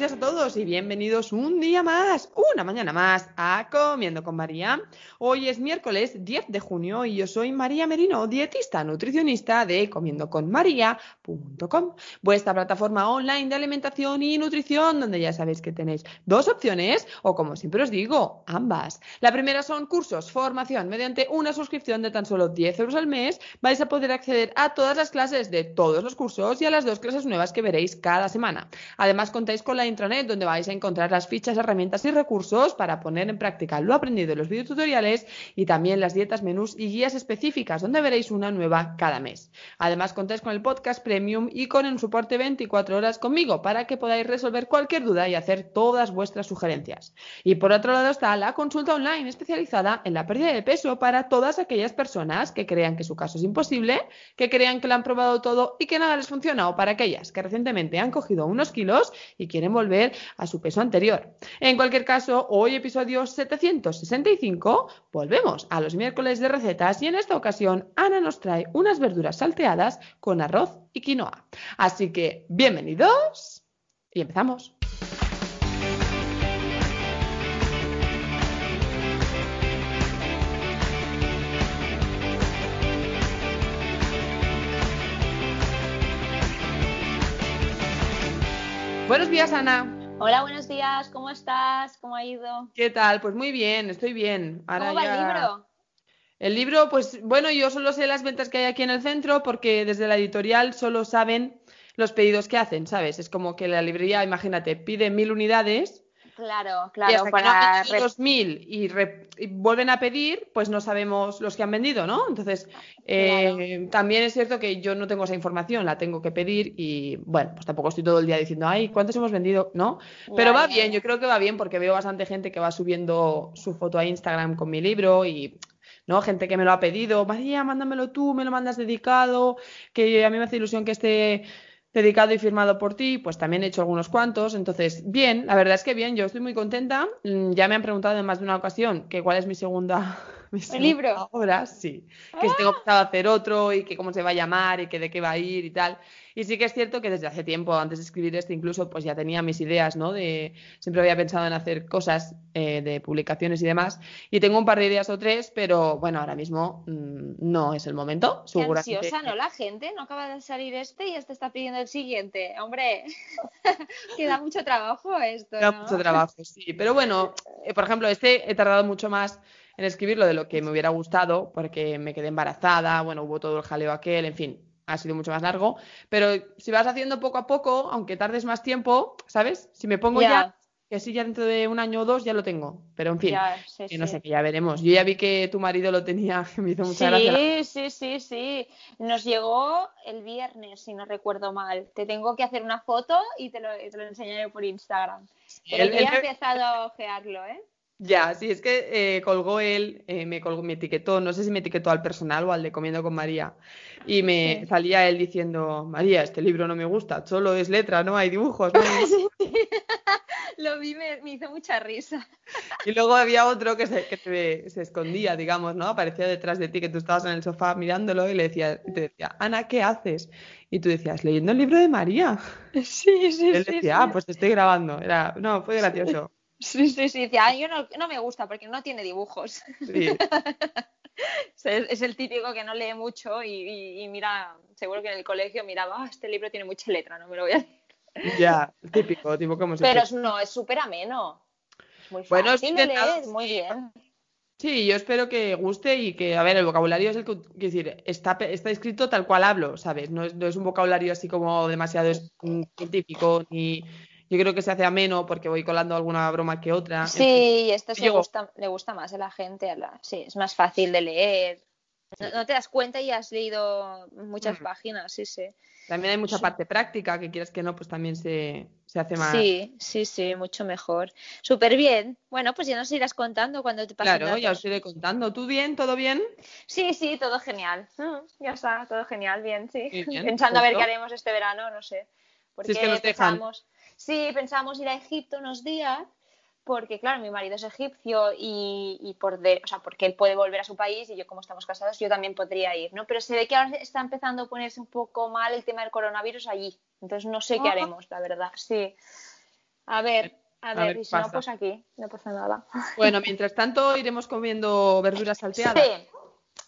días a todos y bienvenidos un día más, una mañana más a Comiendo con María. Hoy es miércoles 10 de junio y yo soy María Merino, dietista nutricionista de comiendoconmaría.com, vuestra plataforma online de alimentación y nutrición donde ya sabéis que tenéis dos opciones o como siempre os digo, ambas. La primera son cursos, formación, mediante una suscripción de tan solo 10 euros al mes vais a poder acceder a todas las clases de todos los cursos y a las dos clases nuevas que veréis cada semana. Además, contáis con la intranet donde vais a encontrar las fichas, herramientas y recursos para poner en práctica lo aprendido en los videotutoriales y también las dietas, menús y guías específicas donde veréis una nueva cada mes. Además contáis con el podcast premium y con un soporte 24 horas conmigo para que podáis resolver cualquier duda y hacer todas vuestras sugerencias. Y por otro lado está la consulta online especializada en la pérdida de peso para todas aquellas personas que crean que su caso es imposible, que crean que lo han probado todo y que nada les funciona o para aquellas que recientemente han cogido unos kilos y quieren volver a su peso anterior. En cualquier caso, hoy episodio 765, volvemos a los miércoles de recetas y en esta ocasión Ana nos trae unas verduras salteadas con arroz y quinoa. Así que, bienvenidos y empezamos. Buenos días, Ana. Hola, buenos días, ¿cómo estás? ¿Cómo ha ido? ¿Qué tal? Pues muy bien, estoy bien. Ahora ¿Cómo va ya... el libro? El libro, pues bueno, yo solo sé las ventas que hay aquí en el centro porque desde la editorial solo saben los pedidos que hacen, ¿sabes? Es como que la librería, imagínate, pide mil unidades. Claro, claro. Y hasta para que no dos mil y, re... y, vuelven a pedir, pues no sabemos los que han vendido, ¿no? Entonces, eh, claro. también es cierto que yo no tengo esa información, la tengo que pedir y, bueno, pues tampoco estoy todo el día diciendo, ay, ¿cuántos hemos vendido? ¿No? Pero va bien, yo creo que va bien porque veo bastante gente que va subiendo su foto a Instagram con mi libro y ¿no? Gente que me lo ha pedido, María, mándamelo tú, me lo mandas dedicado, que a mí me hace ilusión que esté dedicado y firmado por ti, pues también he hecho algunos cuantos, entonces bien, la verdad es que bien, yo estoy muy contenta, mm, ya me han preguntado en más de una ocasión que cuál es mi segunda, segunda libro? obra, sí, que ¡Ah! tengo pensado hacer otro y que cómo se va a llamar y que de qué va a ir y tal, y sí que es cierto que desde hace tiempo, antes de escribir este incluso, pues ya tenía mis ideas, ¿no? De, siempre había pensado en hacer cosas eh, de publicaciones y demás. Y tengo un par de ideas o tres, pero bueno, ahora mismo mmm, no es el momento. Qué ansiosa, ¿no? La gente no acaba de salir este y ya te está pidiendo el siguiente. Hombre, que da mucho trabajo esto. Da ¿no? mucho trabajo, sí. Pero bueno, eh, por ejemplo, este he tardado mucho más en escribirlo de lo que me hubiera gustado, porque me quedé embarazada, bueno, hubo todo el jaleo aquel, en fin, ha sido mucho más largo, pero si vas haciendo poco a poco, aunque tardes más tiempo, ¿sabes? Si me pongo Ya. ya, que sí ya dentro de un año o dos ya lo tengo, pero en fin, sí, que no sí. sé, que ya veremos. Yo ya vi que tu marido lo tenía, que me hizo mucha gracia. Sí, sí, sí, sí. Nos llegó el viernes, si no recuerdo mal. Te tengo que hacer una foto y te lo, te lo enseñaré por Instagram. Pero El- yo el- ya he empezado a ojearlo, ¿eh? Ya, sí, es que eh, colgó él, eh, me colgó, me etiquetó, no sé si me etiquetó al personal o al de Comiendo con María, y me Sí. salía él diciendo, María, este libro no me gusta, solo es letra, no hay dibujos. no Lo vi, me, me hizo mucha risa. Y luego había otro que, se, que se, se escondía, digamos, ¿no? Aparecía detrás de ti, que tú estabas en el sofá mirándolo y le decía, te decía, Ana, ¿qué haces? Y tú decías, leyendo el libro de María. Sí, sí, Y él decía, ah, pues te estoy grabando. Era, no, fue gracioso. Sí, sí, sí. Decía, "Ay, yo no, no me gusta porque no tiene dibujos. Sí. Es, el típico que no lee mucho y, y- y mira, seguro que en el colegio miraba, "Ah, este libro tiene mucha letra, no me lo voy a leer. Ya, típico, tipo como se Pero es- no, es súper ameno. Muy Bueno, fácil sí, de leer, muy bien. Sí, yo espero que guste y que, a ver, el vocabulario es el que, quiero decir, está, está escrito tal cual hablo, ¿sabes? No es, no es un vocabulario así como demasiado mm, científico, ni yo creo que se hace ameno porque voy colando alguna broma que otra. fin. Sí, y esto se gusta, le gusta más a la gente. a la- Sí, es más fácil de leer. No, no te das cuenta y has leído muchas Mm. páginas, sí, sí. También hay mucha Sí. parte práctica, que quieras que no, pues también se, se hace más. Sí, sí, sí, mucho mejor. Súper bien. Bueno, pues ya nos irás contando cuando te pasen Claro, ya os iré contando. ¿Tú bien? ¿Todo bien? Sí, sí, todo genial. Mm, ya está, todo genial, bien, sí. Bien, Pensando a ver qué haremos este verano, no sé. Porque es que nos dejan. Sí, pensamos ir a Egipto unos días, porque claro, mi marido es egipcio y, y por de- o sea, porque él puede volver a su país y yo como estamos casados, yo también podría ir, ¿no? Pero se ve que ahora está empezando a ponerse un poco mal el tema del coronavirus allí. Entonces no sé qué Ah. haremos, la verdad. Sí. A ver, a A ver, ver y si no, pasa. pues aquí, no pasa nada. Bueno, mientras tanto iremos comiendo verduras salteadas. Sí.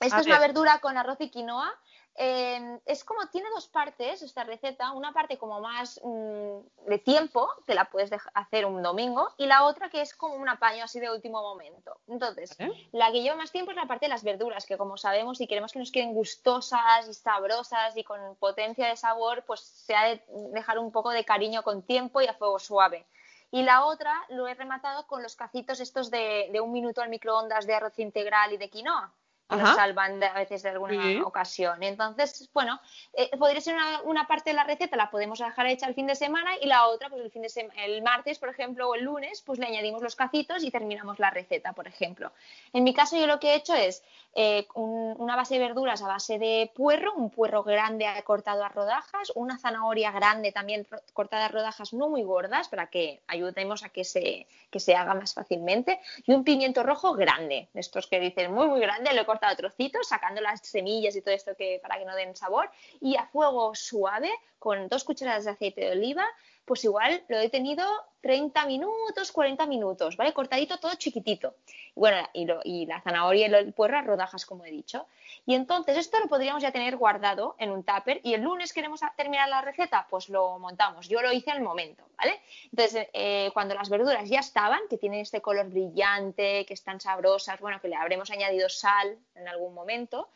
Esto A es una ver. verdura con arroz y quinoa. Eh, es como, tiene dos partes esta receta, una parte como más mm, de tiempo, que la puedes hacer un domingo, y la otra que es como un apaño así de último momento. Entonces, la que lleva más tiempo es la parte de las verduras, que como sabemos, si queremos que nos queden gustosas y sabrosas y con potencia de sabor, pues se ha de dejar un poco de cariño con tiempo y a fuego suave. Y la otra lo he rematado con los cacitos estos de, de un minuto al microondas de arroz integral y de quinoa. Que nos Ajá. salvan de- a veces de alguna Sí. ocasión. Entonces, bueno, eh, podría ser una, una parte de la receta, la podemos dejar hecha el fin de semana y la otra, pues el, fin de el martes, por ejemplo, o el lunes, pues le añadimos los cacitos y terminamos la receta, por ejemplo. En mi caso, yo lo que he hecho es eh, un- una base de verduras a base de puerro, un puerro grande cortado a rodajas, una zanahoria grande también cortada a rodajas no muy gordas para que ayudemos a que se, que se haga más fácilmente, y un pimiento rojo grande, de estos que dicen muy, muy grande, lo he trocitos, sacando las semillas y todo esto que, para que no den sabor, y a fuego suave, con dos cucharadas de aceite de oliva, pues igual lo he tenido 30 minutos, 40 minutos, ¿vale? Cortadito todo chiquitito. Y bueno, y, lo- y la zanahoria y el puerro a rodajas, como he dicho. Y entonces esto lo podríamos ya tener guardado en un tupper y el lunes queremos terminar la receta, pues lo montamos. Yo lo hice al momento, ¿vale? Entonces, eh, cuando las verduras ya estaban, que tienen este color brillante, que están sabrosas, bueno, que le habremos añadido sal en algún momento,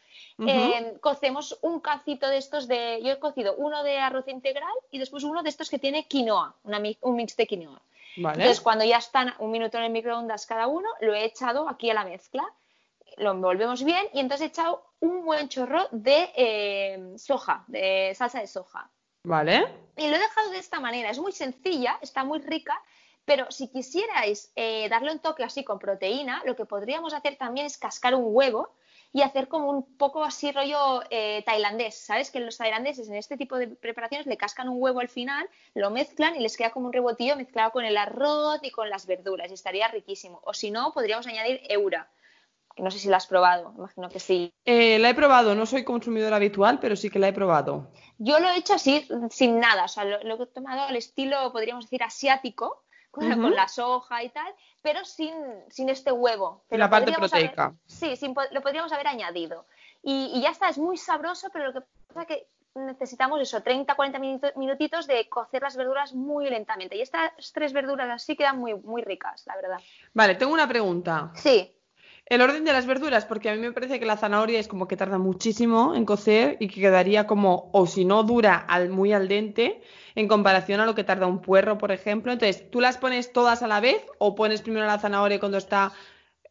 eh, cocemos un cacito de estos de. Yo he cocido uno de arroz integral y después uno de estos que tiene quinoa, una un mix de quinoa. Vale. Entonces, cuando ya están un minuto en el microondas cada uno, lo he echado aquí a la mezcla, lo envolvemos bien y entonces he echado un buen chorro de eh, soja, de salsa de soja. Vale. Y lo he dejado de esta manera. Es muy sencilla, está muy rica, pero si quisierais eh, darle un toque así con proteína, lo que podríamos hacer también es cascar un huevo y hacer como un poco así rollo eh, tailandés. ¿Sabes? Que los tailandeses en este tipo de preparaciones le cascan un huevo al final, lo mezclan y les queda como un rebotillo mezclado con el arroz y con las verduras y estaría riquísimo. O si no, podríamos añadir eura. que No sé si la has probado, imagino que sí. Eh, la he probado, no soy consumidora habitual, pero sí que la he probado. Yo lo he hecho así, sin nada, o sea, lo, lo he tomado al estilo, podríamos decir, asiático, con, la soja y tal, pero sin, sin este huevo. Pero la parte haber- proteica. sí, sin lo podríamos haber añadido. Y, y ya está, es muy sabroso, pero lo que pasa es que necesitamos eso, 30, 40 minuto- minutitos de cocer las verduras muy lentamente. Y estas tres verduras así quedan muy, muy ricas, la verdad. Vale, tengo una pregunta. Sí, El orden de las verduras, porque a mí me parece que la zanahoria es como que tarda muchísimo en cocer y que quedaría como, o si no dura al, muy al dente, en comparación a lo que tarda un puerro, por ejemplo. Entonces, ¿tú las pones todas a la vez o pones primero la zanahoria cuando está...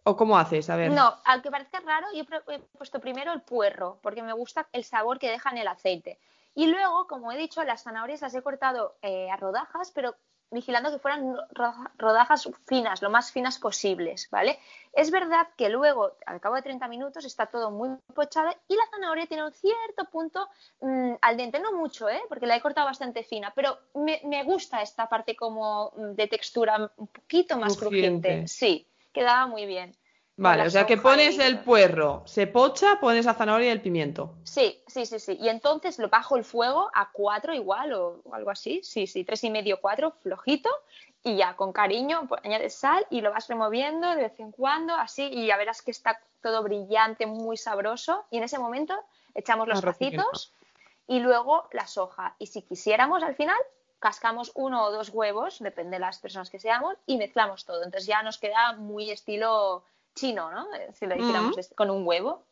o cómo haces? A ver. No, aunque parezca raro, yo he puesto primero el puerro, porque me gusta el sabor que deja en el aceite. Y luego, como he dicho, las zanahorias las he cortado eh, a rodajas, pero vigilando que fueran roda- rodajas finas, lo más finas posibles, ¿vale? Es verdad que luego, al cabo de 30 minutos, está todo muy pochado y la zanahoria tiene un cierto punto mm, al dente, no mucho, ¿eh? Porque la he cortado bastante fina, pero me, me gusta esta parte como mm, de textura un poquito más Crujiente. crujiente. Sí, quedaba muy bien. Vale, o sea que pones y- el puerro, se pocha, pones la zanahoria y el pimiento. Sí, sí, sí, sí. Y entonces lo bajo el fuego a cuatro igual o, o algo así. Sí, sí, tres y medio, cuatro, flojito. Y ya con cariño pues, añades sal y lo vas removiendo de vez en cuando, así, y ya verás que está todo brillante, muy sabroso. Y en ese momento echamos los Arroz y cacitos y luego la soja. Y si quisiéramos al final, cascamos uno o dos huevos, depende de las personas que seamos, y mezclamos todo. Entonces ya nos queda muy estilo chino, ¿no? Eh, si lo hiciéramos Mm. con un huevo.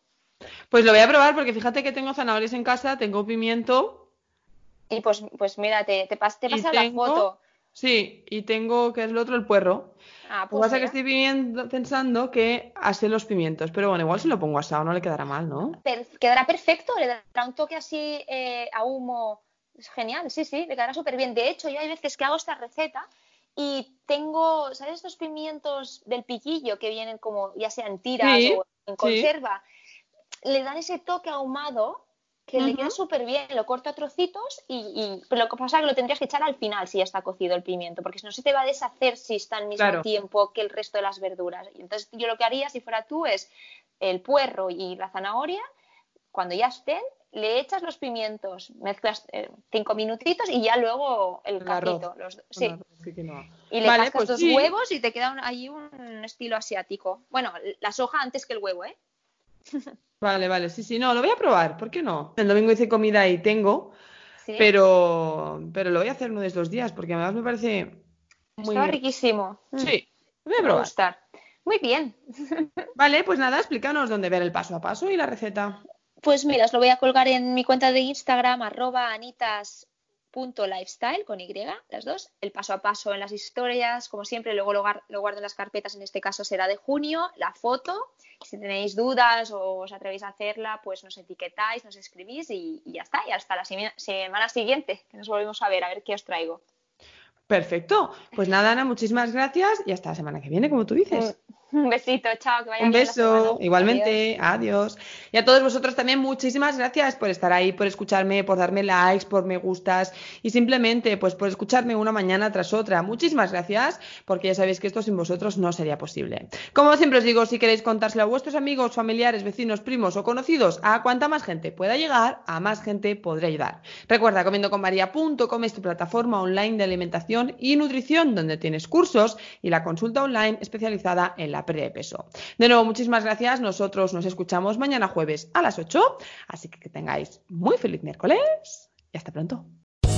Pues lo voy a probar porque fíjate que tengo zanahorias en casa, tengo pimiento, Y pues, pues mira, te, te, pas- te pasa tengo- la foto. sí, y tengo, que es lo otro, el puerro. Ah, Lo que pues pasa es que estoy viendo- pensando que asé los pimientos, pero bueno, igual si lo pongo asado no le quedará mal, ¿no? Per- quedará perfecto, le dará un toque así eh, a humo. Es genial, sí, sí, le quedará súper bien. De hecho, yo hay veces que hago esta receta y tengo, ¿sabes estos pimientos del piquillo que vienen como ya sea en tiras Sí, o en conserva? Le dan ese toque ahumado que le queda súper bien. Lo corto a trocitos y, y- Pero lo que pasa es que lo tendrías que echar al final si ya está cocido el pimiento, porque si no se te va a deshacer si está al mismo Claro. tiempo que el resto de las verduras. Entonces yo lo que haría si fuera tú es el puerro y la zanahoria, cuando ya estén, le echas los pimientos, mezclas eh, cinco minutitos y ya luego el cacito. los- sí. Bueno, sí que no. Y le Vale, cascas pues dos sí. huevos y te queda un- ahí un estilo asiático. Bueno, la soja antes que el huevo, ¿eh? Vale, vale, sí, sí, no, lo voy a probar, ¿por qué no? El domingo hice comida y tengo, Sí. pero, pero lo voy a hacer uno de estos días porque además me parece muy Estaba riquísimo. Mm, Sí, lo voy a me va a probar. gustar. Muy bien. Vale, pues nada, explícanos dónde ver el paso a paso y la receta. Pues mira, os lo voy a colgar en mi cuenta de Instagram, arroba anitas.lifestyle, con Y, las dos, el paso a paso en las historias, como siempre, luego lo, lo guardo en las carpetas, en este caso será de junio, la foto, si tenéis dudas o os atrevéis a hacerla, pues nos etiquetáis, nos escribís y, y ya está, y hasta la seme- semana siguiente, que nos volvemos a ver, a ver qué os traigo. Perfecto. Pues nada, Ana, muchísimas gracias y hasta la semana que viene, como tú dices. Un besito, chao, que vaya Un beso, igualmente, adiós. Y a todos vosotros también muchísimas gracias por estar ahí, por escucharme, por darme likes, por me gustas y simplemente pues por escucharme una mañana tras otra. Muchísimas gracias, porque ya sabéis que esto sin vosotros no sería posible. Como siempre os digo, si queréis contárselo a vuestros amigos, familiares, vecinos, primos o conocidos, a cuanta más gente pueda llegar, a más gente podré ayudar. Recuerda, comiendoconmaria.com es tu plataforma online de alimentación y nutrición, donde tienes cursos y la consulta online especializada en la pérdida de peso. De nuevo, muchísimas gracias. Nosotros nos escuchamos mañana jueves a las 8. Así que que tengáis muy feliz miércoles y hasta pronto.